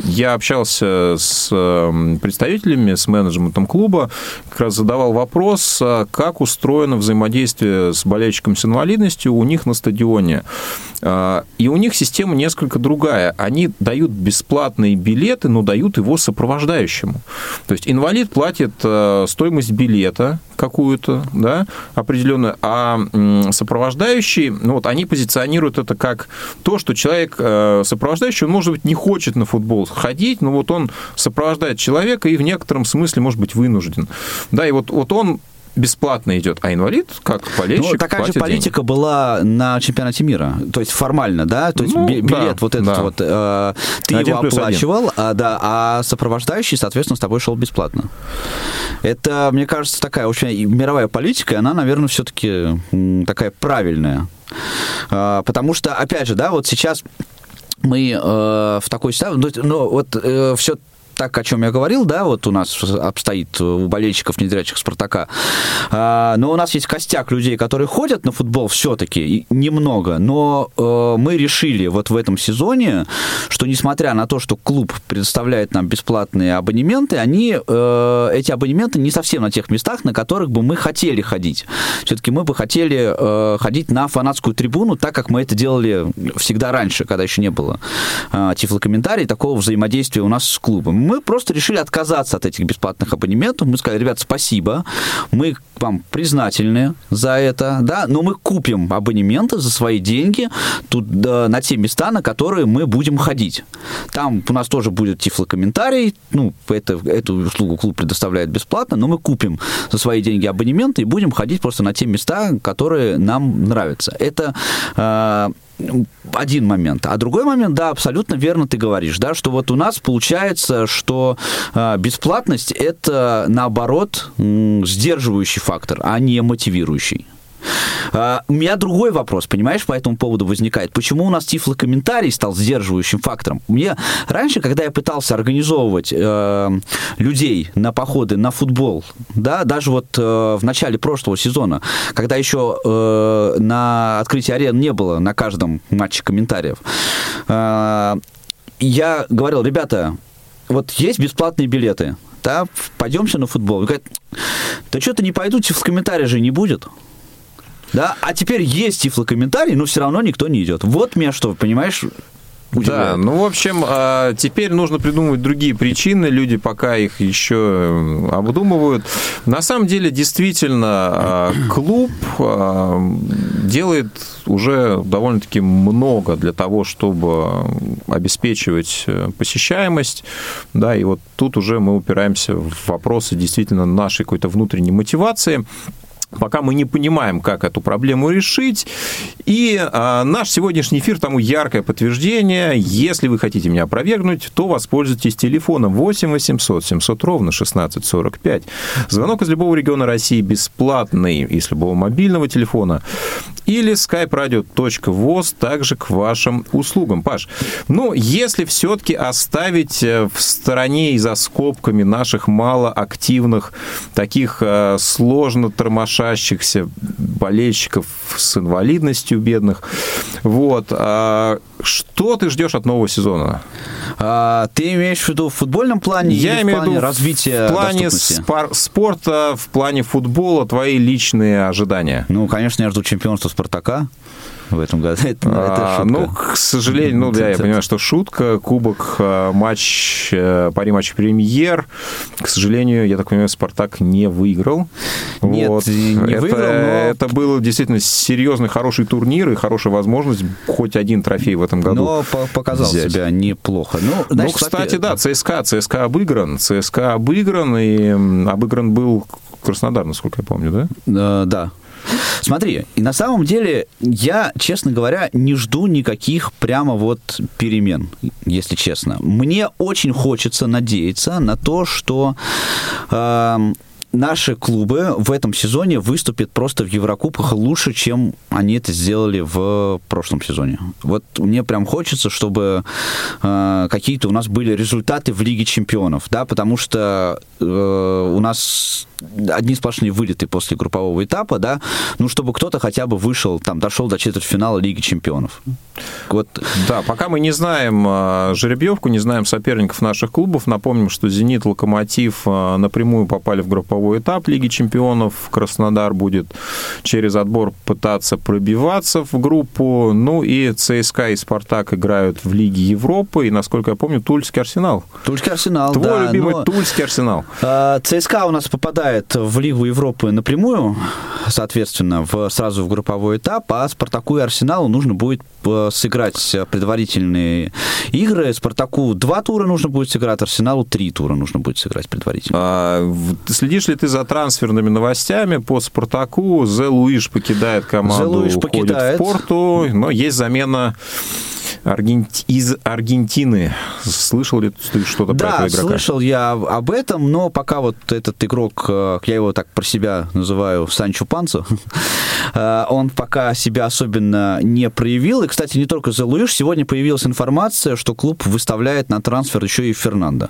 я общался с эм, представителями, с менеджментом клуба, как раз задавал вопрос, а как устроено взаимодействие с болельщиком с инвалидностью у них на стадионе. А, и у них система несколько другая. Они дают бесплатные билеты, но дают его сопровождающему. То есть инвалид платит э, стоимость билета какую-то, да, определенную, а сопровождающий, ну вот они позиционируют это как то, что человек э, сопровождающий, он, может быть, не хочет на футбол ходить, но вот он сопровождает человека и в некотором смысле, может быть, вынужден. Да, и вот, вот он бесплатно идет, а инвалид, как болельщик, Ну, такая же политика деньги. была на чемпионате мира. То есть формально, да? То есть ну, билет да, вот этот да. вот, э, ты Один его оплачивал, а, да, а сопровождающий, соответственно, с тобой шел бесплатно. Это, мне кажется, такая очень мировая политика, и она, наверное, все-таки такая правильная. А, потому что, опять же, да, вот сейчас мы э, в такой ситуации, ну, вот э, все так, о чем я говорил, да, вот у нас обстоит у болельщиков незрячих Спартака. А, но у нас есть костяк людей, которые ходят на футбол все-таки, немного. Но э, мы решили вот в этом сезоне, что несмотря на то, что клуб предоставляет нам бесплатные абонементы, они, э, эти абонементы не совсем на тех местах, на которых бы мы хотели ходить. Все-таки мы бы хотели э, ходить на фанатскую трибуну, так как мы это делали всегда раньше, когда еще не было тифлокомментарий, такого взаимодействия у нас с клубом мы просто решили отказаться от этих бесплатных абонементов. Мы сказали, ребят, спасибо, мы вам признательны за это, да, но мы купим абонементы за свои деньги тут, да, на те места, на которые мы будем ходить. Там у нас тоже будет тифлокомментарий, ну, это, эту услугу клуб предоставляет бесплатно, но мы купим за свои деньги абонементы и будем ходить просто на те места, которые нам нравятся. Это э, один момент. А другой момент, да, абсолютно верно ты говоришь, да, что вот у нас получается, что э, бесплатность это наоборот сдерживающий фактор, а не мотивирующий. А, у меня другой вопрос, понимаешь, по этому поводу возникает. Почему у нас тифлокомментарий стал сдерживающим фактором? Мне раньше, когда я пытался организовывать э, людей на походы на футбол, да, даже вот э, в начале прошлого сезона, когда еще э, на открытии арен не было на каждом матче комментариев, э, я говорил, ребята, вот есть бесплатные билеты, да, пойдемте на футбол. Говорят, да что-то не пойду, в комментарии же не будет. Да, а теперь есть тифлокомментарий, но все равно никто не идет. Вот меня что, понимаешь, Удивляет. Да, ну, в общем, а, теперь нужно придумывать другие причины, люди пока их еще обдумывают. На самом деле, действительно, а, клуб а, делает уже довольно-таки много для того, чтобы обеспечивать э, посещаемость, да, и вот тут уже мы упираемся в вопросы действительно нашей какой-то внутренней мотивации. Пока мы не понимаем, как эту проблему решить. И а, наш сегодняшний эфир тому яркое подтверждение. Если вы хотите меня опровергнуть, то воспользуйтесь телефоном 8 800 700 ровно 1645. Звонок из любого региона России бесплатный, из любого мобильного телефона. Или skype-radio.voz также к вашим услугам. Паш, ну, если все-таки оставить э, в стороне и за скобками наших малоактивных, таких э, сложно тормошащихся болельщиков с инвалидностью бедных, вот, а что ты ждешь от нового сезона? А, ты имеешь в виду в футбольном плане Я имею в виду развития в плане спор- спорта, в плане футбола, твои личные ожидания. Ну, конечно, я жду чемпионства Спартака в этом году. Это, это А, шутка. ну, к сожалению, ну, да, я Это- понимаю, что шутка, кубок, а, матч, э, пари матч премьер. К сожалению, я так понимаю, Спартак не выиграл. Нет, не это, выиграл, но- Это был действительно серьезный, хороший турнир и хорошая возможность хоть один трофей в этом году. Но по- показал взять. себя неплохо. Ну, Ну, значит, кстати, во-первых, да, ЦСКА, ЦСКА обыгран, ЦСКА обыгран, и обыгран был Краснодар, насколько я помню, да? Э, да. Смотри, и на самом деле я, честно говоря, не жду никаких прямо вот перемен, если честно. Мне очень хочется надеяться на то, что эм, наши клубы в этом сезоне выступят просто в Еврокубках лучше, чем они это сделали в прошлом сезоне. Вот мне прям хочется, чтобы э, какие-то у нас были результаты в Лиге чемпионов, да, потому что э, у нас одни сплошные вылеты после группового этапа, да, ну, чтобы кто-то хотя бы вышел, там, дошел до четвертьфинала Лиги чемпионов. Вот Да, пока мы не знаем а, жеребьевку, не знаем соперников наших клубов. Напомним, что «Зенит», «Локомотив» а, напрямую попали в групповой этап Лиги чемпионов. Краснодар будет через отбор пытаться пробиваться в группу. Ну и ЦСКА и «Спартак» играют в Лиге Европы. И, насколько я помню, Тульский «Арсенал». Тульский Арсенал, Твой да, любимый но- Тульский «Арсенал». А, ЦСКА у нас попадает в Лигу Европы напрямую, соответственно, в, сразу в групповой этап, а Спартаку и Арсеналу нужно будет э, сыграть предварительные игры. Спартаку два тура нужно будет сыграть, Арсеналу три тура нужно будет сыграть предварительно. А, в- Следишь ли ты за трансферными новостями по «Спартаку»? Зе Луиш покидает команду, Зе Луиш покидает. в Порту, но есть замена Аргент- из Аргентины. Слышал ли ты что-то про Да, этого игрока? слышал я об этом, но пока вот этот игрок, э, я его так про себя называю Санчо Панцо, э, он пока себя особенно не проявил. И, кстати, не только за Луиш, сегодня появилась информация, что клуб выставляет на трансфер еще и Фернандо.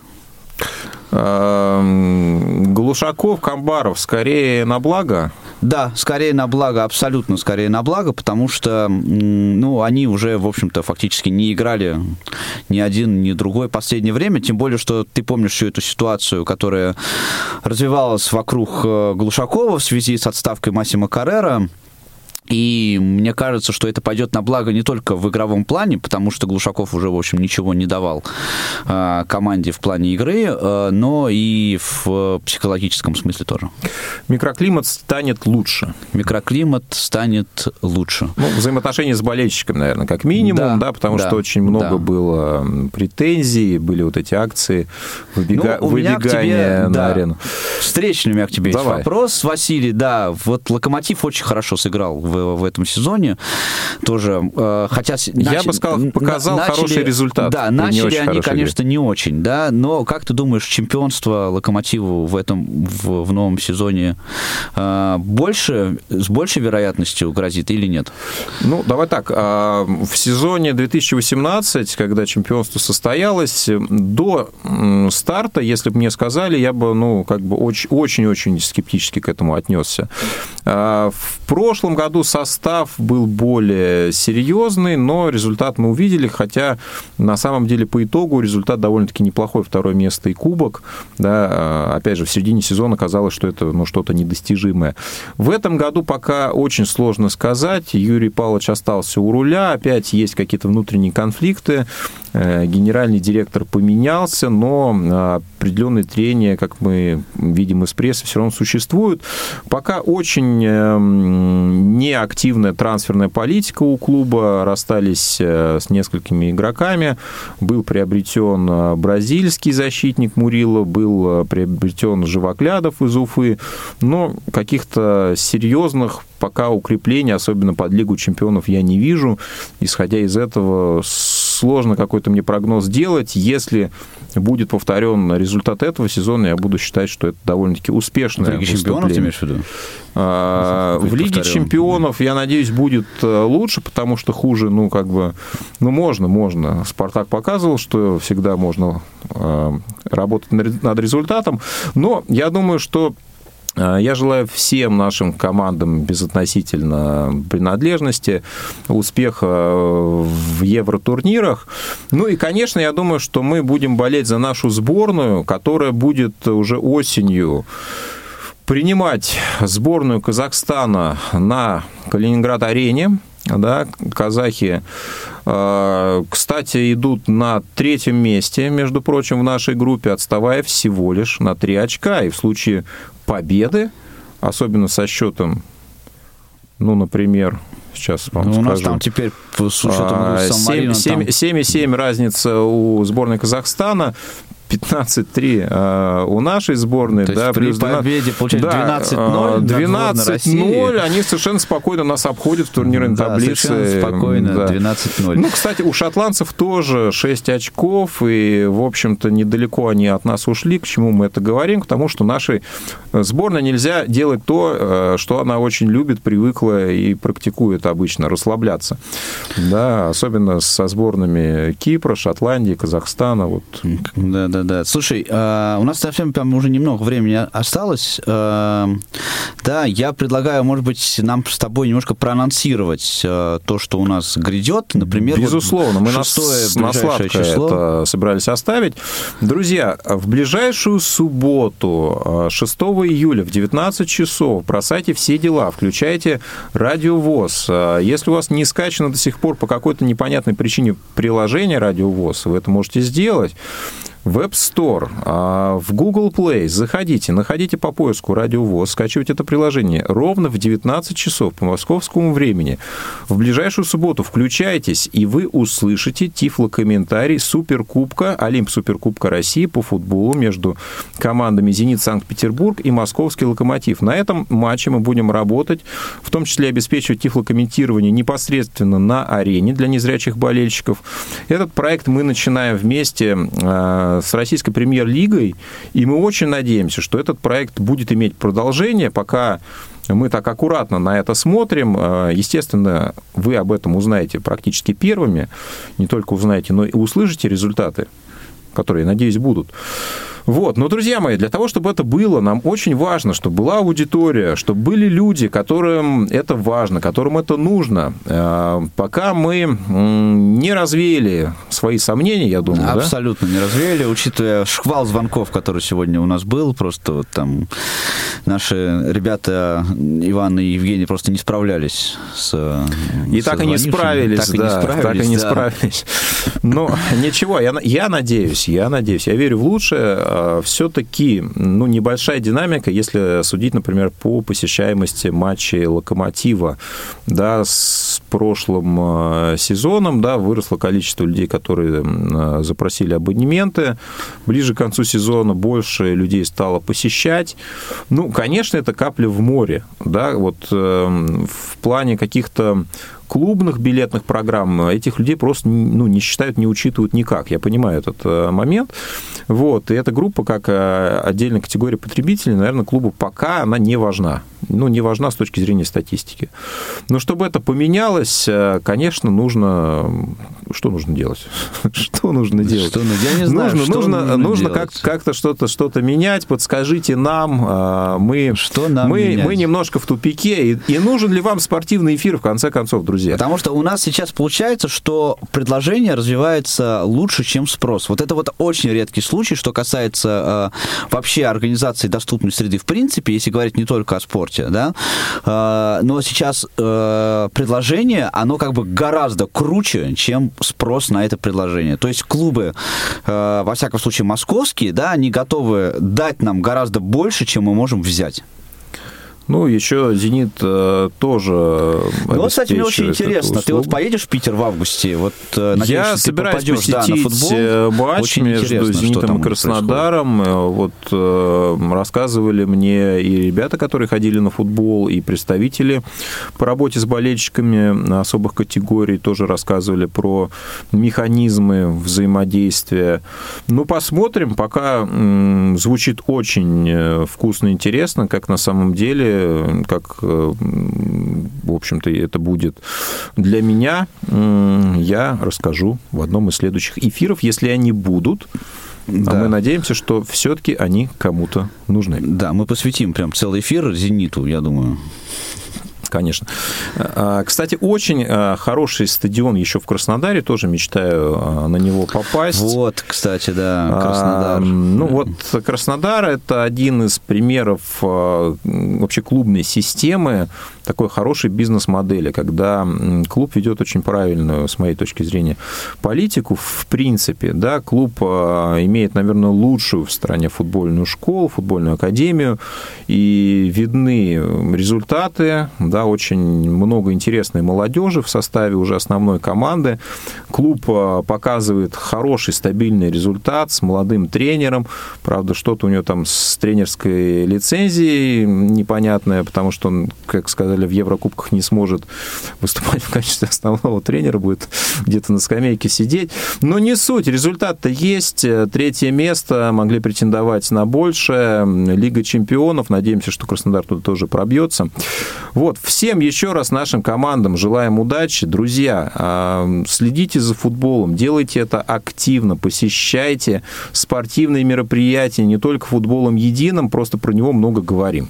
Эм, Глушаков, Камбаров, скорее на благо. Да, скорее на благо, абсолютно скорее на благо, потому что, ну, они уже, в общем-то, фактически не играли ни один, ни другой последнее время, тем более, что ты помнишь всю эту ситуацию, которая развивалась вокруг э, Глушакова в связи с отставкой Массима Каррера, и мне кажется, что это пойдет на благо не только в игровом плане, потому что Глушаков уже, в общем, ничего не давал э, команде в плане игры, э, но и в психологическом смысле тоже. Микроклимат станет лучше. Микроклимат станет лучше. Ну, взаимоотношения с болельщиками, наверное, как минимум, Да, да, потому да, что очень много да. было претензий, были вот эти акции выбега- Ну, к тебе, выбегания на да, арену. Встречный у меня к тебе есть Давай. вопрос, Василий. Да, вот Локомотив очень хорошо сыграл в, в этом сезоне. Тоже, э, хотя... Я бы сказал, показал начали- хороший результат Да, начали они, конечно, не очень, да, но как ты думаешь, чемпионство Локомотиву в этом, в, в новом сезоне э, больше, с большей вероятностью грозит или нет? Ну, давай так. а, В сезоне 2018, когда чемпионство состоялось, до старта, если бы мне сказали, я бы, ну, как бы очень- очень-очень скептически к этому отнесся. А, В прошлом году состав был более серьезный, но результат мы увидели, хотя на самом деле по итогу результат довольно-таки неплохой. Второе место и кубок. Да, а, опять же, в середине сезона казалось, что это ну, что-то недостижимое. В этом году пока очень сложно сказать. Юрий Павлович остался у руля, опять есть какие-то внутренние конфликты. Э, генеральный директор поменялся, но определенные трения, как мы видим из прессы, все равно существуют. Пока очень неактивная трансферная политика у клуба, расстались с несколькими игроками, был приобретен бразильский защитник Мурила, был приобретен Живоклядов из Уфы, но каких-то серьезных пока укреплений, особенно под Лигу чемпионов, я не вижу. Исходя из этого, сложно какой-то мне прогноз делать. Если будет повторен результат этого сезона, я буду считать, что это довольно-таки успешное В Лиге чемпионов ты имеешь в виду? А, в Лиге повторен. чемпионов, я надеюсь, будет э, лучше, потому что хуже, ну, как бы, ну, можно, можно. Спартак показывал, что всегда можно э, работать над результатом, но я думаю, что а, я желаю всем нашим командам безотносительно принадлежности успеха в евротурнирах. Ну и, конечно, я думаю, что мы будем болеть за нашу сборную, которая будет уже осенью принимать сборную Казахстана на Калининград-арене. Да, казахи, а, кстати, идут на третьем месте, между прочим, в нашей группе, отставая всего лишь на три очка. И в случае победы, особенно со счетом, ну, например, сейчас вам ну, скажу. У нас там теперь с учетом 7,7 там... разница у сборной Казахстана. 15-3 э, у нашей сборной. То да, есть при победе, получается, да, 12-0. 12-0, они совершенно спокойно нас обходят в турнирной да, таблице. совершенно спокойно, да. 12-0. Ну, кстати, у шотландцев тоже 6 очков, и, в общем-то, недалеко они от нас ушли. К чему мы это говорим? К тому, что нашей сборной нельзя делать то, э, что она очень любит, привыкла и практикует обычно, расслабляться. Да, особенно со сборными Кипра, Шотландии, Казахстана. Вот. Да, да да, да. Слушай, э, у нас совсем там уже немного времени осталось. Э, да, я предлагаю, может быть, нам с тобой немножко проанонсировать э, то, что у нас грядет. Например, Безусловно, вот мы нас на сладкое число. это собирались оставить. Друзья, в ближайшую субботу, 6 июля в 19 часов, бросайте все дела, включайте радиовоз. Если у вас не скачано до сих пор по какой-то непонятной причине приложение радиовоз, вы это можете сделать. В App Store, а, в Google Play заходите, находите по поиску «Радиовоз», скачивайте это приложение ровно в 19 часов по московскому времени. В ближайшую субботу включайтесь, и вы услышите тифлокомментарий Суперкубка, Олимп Суперкубка России по футболу между командами «Зенит Санкт-Петербург» и «Московский Локомотив». На этом матче мы будем работать, в том числе обеспечивать тифлокомментирование непосредственно на арене для незрячих болельщиков. Этот проект мы начинаем вместе а, с российской премьер-лигой, и мы очень надеемся, что этот проект будет иметь продолжение, пока мы так аккуратно на это смотрим. Э, естественно, вы об этом узнаете практически первыми, не только узнаете, но и услышите результаты, которые, надеюсь, будут. Вот. Но, друзья мои, для того, чтобы это было, нам очень важно, чтобы была аудитория, чтобы были люди, которым это важно, которым это нужно. Э, пока мы не развеяли свои сомнения, я думаю, Абсолютно да? не развеяли, учитывая шквал звонков, который сегодня у нас был, просто вот там наши ребята, Иван и Евгений, просто не справлялись с И так и не справились, так да, и не справились, так и не да. справились. Но ничего, я, я надеюсь, я надеюсь, я верю в лучшее, все-таки ну, небольшая динамика, если судить, например, по посещаемости матчей «Локомотива». Да, с прошлым а, сезоном да, выросло количество людей, которые а, запросили абонементы. Ближе к концу сезона больше людей стало посещать. Ну, конечно, это капля в море. Да, вот эм, в плане каких-то клубных билетных программ этих людей просто ну, не считают, не учитывают никак. Я понимаю этот э, момент. Вот. И эта группа, как э, отдельная категория потребителей, наверное, клубу пока она не важна. Ну, не важна с точки зрения статистики. Но чтобы это поменялось, э, конечно, нужно... Что нужно делать? что нужно делать? Что, я не знаю, нужно, что нужно, нужно, нужно как, как-то что-то, что-то менять. Подскажите нам. Мы, что нам мы, менять? мы немножко в тупике. И, и нужен ли вам спортивный эфир, в конце концов, друзья? Друзья. Потому что у нас сейчас получается, что предложение развивается лучше, чем спрос. Вот это вот очень редкий случай, что касается э, вообще организации доступной среды в принципе, если говорить не только о спорте, да. Э, но сейчас э, предложение, оно как бы гораздо круче, чем спрос на это предложение. То есть клубы, э, во всяком случае московские, да, они готовы дать нам гораздо больше, чем мы можем взять. Ну, еще «Зенит» э, тоже Ну, вот, кстати, мне очень интересно. Ты вот поедешь в Питер в августе? Вот, э, надеюсь, Я что ты собираюсь попадешь, да, посетить на футбол. э, матч Очень между «Зенитом» и Краснодаром. Э, Вот э, рассказывали мне и ребята, которые ходили на футбол, и представители по работе с болельщиками особых категорий тоже рассказывали про механизмы взаимодействия. Ну, посмотрим. Пока м, звучит очень вкусно и интересно, как на самом деле, как, э, в общем-то, это будет для меня. Я расскажу в одном из следующих эфиров, если они будут. А Да. мы надеемся, что все-таки они кому-то нужны. Да, мы посвятим прям целый эфир «Зениту», я думаю. Конечно. А, Кстати, очень а, хороший стадион еще в Краснодаре, тоже мечтаю а, на него попасть. Вот, кстати, да, А, Краснодар. Ну вот Краснодар это один из примеров а, вообще клубной системы такой хорошей бизнес-модели, когда клуб ведет очень правильную, с моей точки зрения, политику. В принципе, да, клуб а, имеет, наверное, лучшую в стране футбольную школу, футбольную академию, и видны результаты, да, очень много интересной молодежи в составе уже основной команды. Клуб а, показывает хороший, стабильный результат с молодым тренером. Правда, что-то у него там с тренерской лицензией непонятное, потому что он, как сказали, в Еврокубках не сможет выступать в качестве основного тренера, будет где-то на скамейке сидеть. Но не суть, результат-то есть. Третье место, могли претендовать на большее. Лига чемпионов, надеемся, что Краснодар туда тоже пробьется. Вот, всем еще раз нашим командам желаем удачи. Друзья, а, следите за футболом, делайте это активно, посещайте спортивные мероприятия, не только футболом единым, просто про него много говорим.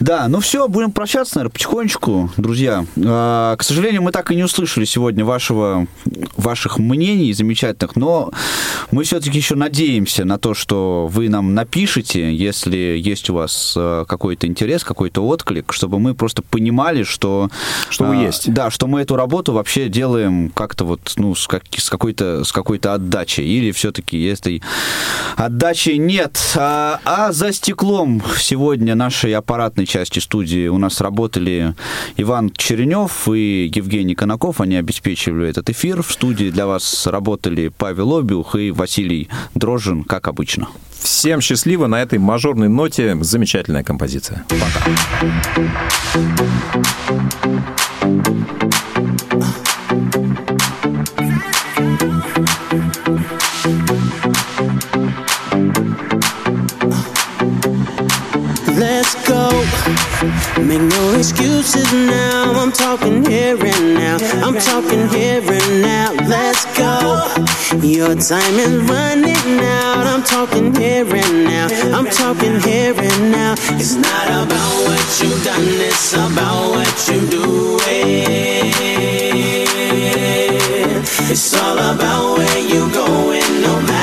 Да, ну все, будем прощаться, наверное, потихонечку, друзья. А, К сожалению, мы так и не услышали сегодня вашего, ваших мнений замечательных, но мы все-таки еще надеемся на то, что вы нам напишете, если есть у вас а, какой-то интерес, какой-то отклик, чтобы мы просто понимали, что... Что вы а, есть. Да, что мы эту работу вообще делаем как-то вот, ну, с, как- с какой-то, с какой-то отдачей, или все-таки этой отдачи нет. А, а за стеклом сегодня нашей аппаратной части студии у нас работали Иван Черенев и Евгений Конаков. Они обеспечивали этот эфир. В студии для вас работали Павел Обиух и Василий Дрожжин, как обычно. Всем счастливо на этой мажорной ноте. Замечательная композиция. Let's Make no excuses now. I'm talking here and now. I'm talking here and now. Let's go. Your time is running out. I'm talking here and now. I'm talking here and now. It's not about what you've done, it's about what you do. It's all about where you're going, no matter